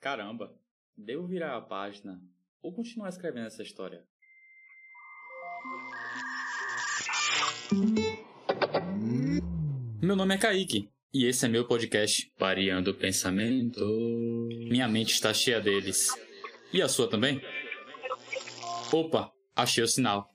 Caramba, devo virar a página ou continuar escrevendo essa história? Meu nome é Kaique e esse é meu podcast Variando o Pensamento. Minha mente está cheia deles. E a sua também? Opa, achei o sinal.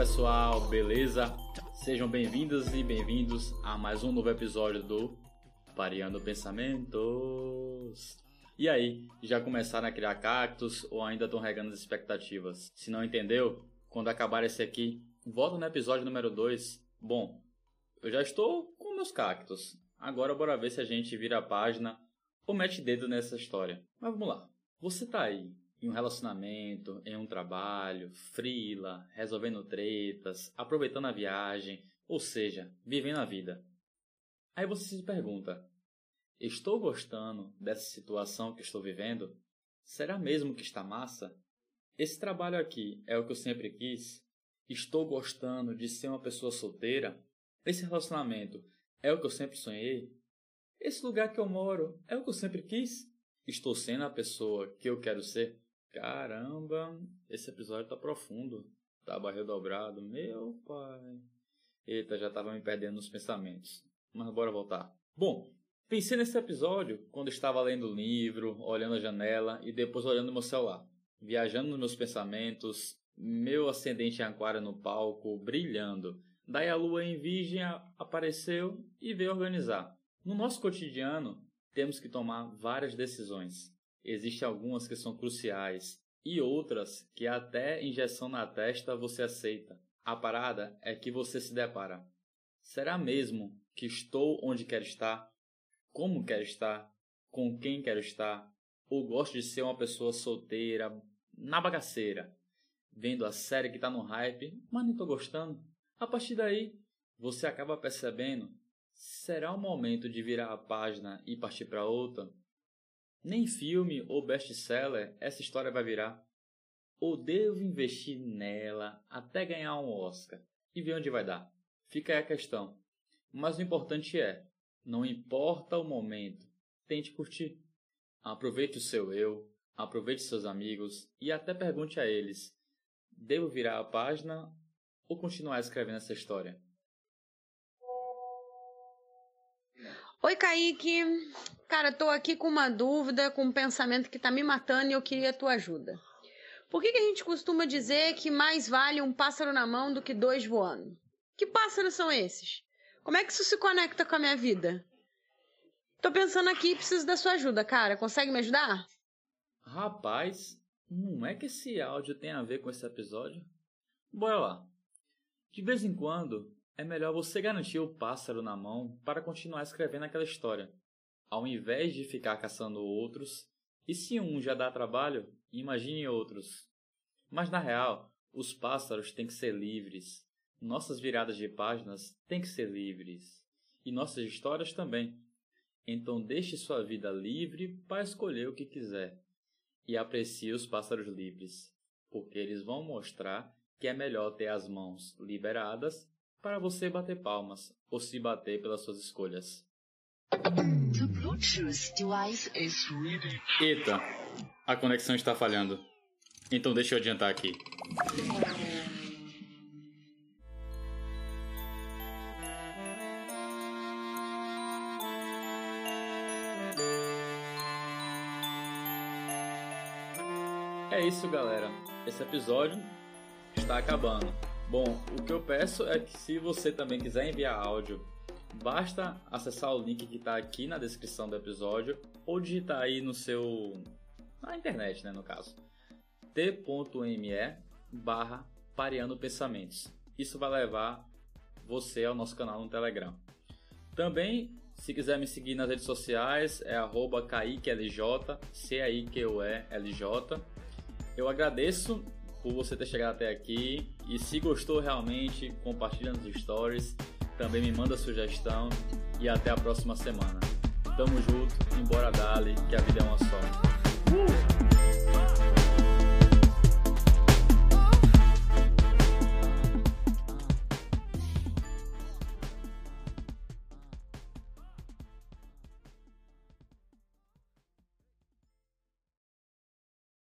Pessoal, beleza? Sejam bem-vindas e bem-vindos a mais um novo episódio do Variando Pensamentos. E aí, já começaram a criar cactos ou ainda estão regando as expectativas? Se não entendeu, quando acabar esse aqui, volta no episódio número 2. Bom, eu já estou com meus cactos. Agora bora ver se a gente vira a página ou mete dedo nessa história. Mas vamos lá. Você tá aí em um relacionamento, em um trabalho, frila, resolvendo tretas, aproveitando a viagem, ou seja, vivendo a vida. Aí você se pergunta: estou gostando dessa situação que estou vivendo? Será mesmo que está massa? Esse trabalho aqui é o que eu sempre quis? Estou gostando de ser uma pessoa solteira? Esse relacionamento é o que eu sempre sonhei? Esse lugar que eu moro é o que eu sempre quis? Estou sendo a pessoa que eu quero ser? Caramba, esse episódio tá profundo. Tá barril dobrado. Meu pai. Eita, já tava me perdendo nos pensamentos. Mas bora voltar. Bom, pensei nesse episódio quando estava lendo o livro, olhando a janela e depois olhando meu celular. Viajando nos meus pensamentos, meu ascendente em aquário no palco, brilhando. Daí a lua em virgem apareceu e veio organizar. No nosso cotidiano, temos que tomar várias decisões. Existem algumas que são cruciais e outras que até injeção na testa você aceita. A parada é que você se depara. Será mesmo que estou onde quero estar? Como quero estar? Com quem quero estar? Ou gosto de ser uma pessoa solteira, na bagaceira, vendo a série que está no hype, mas não estou gostando? A partir daí, você acaba percebendo: será o momento de virar a página e partir para outra? Nem filme ou best-seller essa história vai virar. Ou devo investir nela até ganhar um Oscar e ver onde vai dar? Fica aí a questão. Mas o importante é, não importa o momento, tente curtir. Aproveite o seu eu, aproveite seus amigos e até pergunte a eles: devo virar a página ou continuar escrevendo essa história? Oi, Kaique. Cara, tô aqui com uma dúvida, com um pensamento que tá me matando e eu queria a tua ajuda. Por que, que a gente costuma dizer que mais vale um pássaro na mão do que dois voando? Que pássaros são esses? Como é que isso se conecta com a minha vida? Tô pensando aqui e preciso da sua ajuda, cara. Consegue me ajudar? Rapaz, não é que esse áudio tem a ver com esse episódio? Bora lá. De vez em quando, é melhor você garantir o pássaro na mão para continuar escrevendo aquela história, ao invés de ficar caçando outros. E se um já dá trabalho, imagine outros. Mas na real, os pássaros têm que ser livres. Nossas viradas de páginas têm que ser livres. E nossas histórias também. Então deixe sua vida livre para escolher o que quiser. E aprecie os pássaros livres, porque eles vão mostrar que é melhor ter as mãos liberadas para você bater palmas ou se bater pelas suas escolhas. Eita, a conexão está falhando. Então deixa eu adiantar aqui. É isso, galera. Esse episódio está acabando. Bom, o que eu peço é que se você também quiser enviar áudio, basta acessar o link que está aqui na descrição do episódio ou digitar aí no seu na internet, né, no caso, t.me barra pareando pensamentos. Isso vai levar você ao nosso canal no Telegram. Também, se quiser me seguir nas redes sociais, é arroba kaiquelj, C-A-I-Q-U-E-L-J. Eu agradeço por você ter chegado até aqui. E se gostou realmente, compartilha nos stories. também me manda sugestão e até a próxima semana. Tamo junto, embora dali, que a vida é uma só.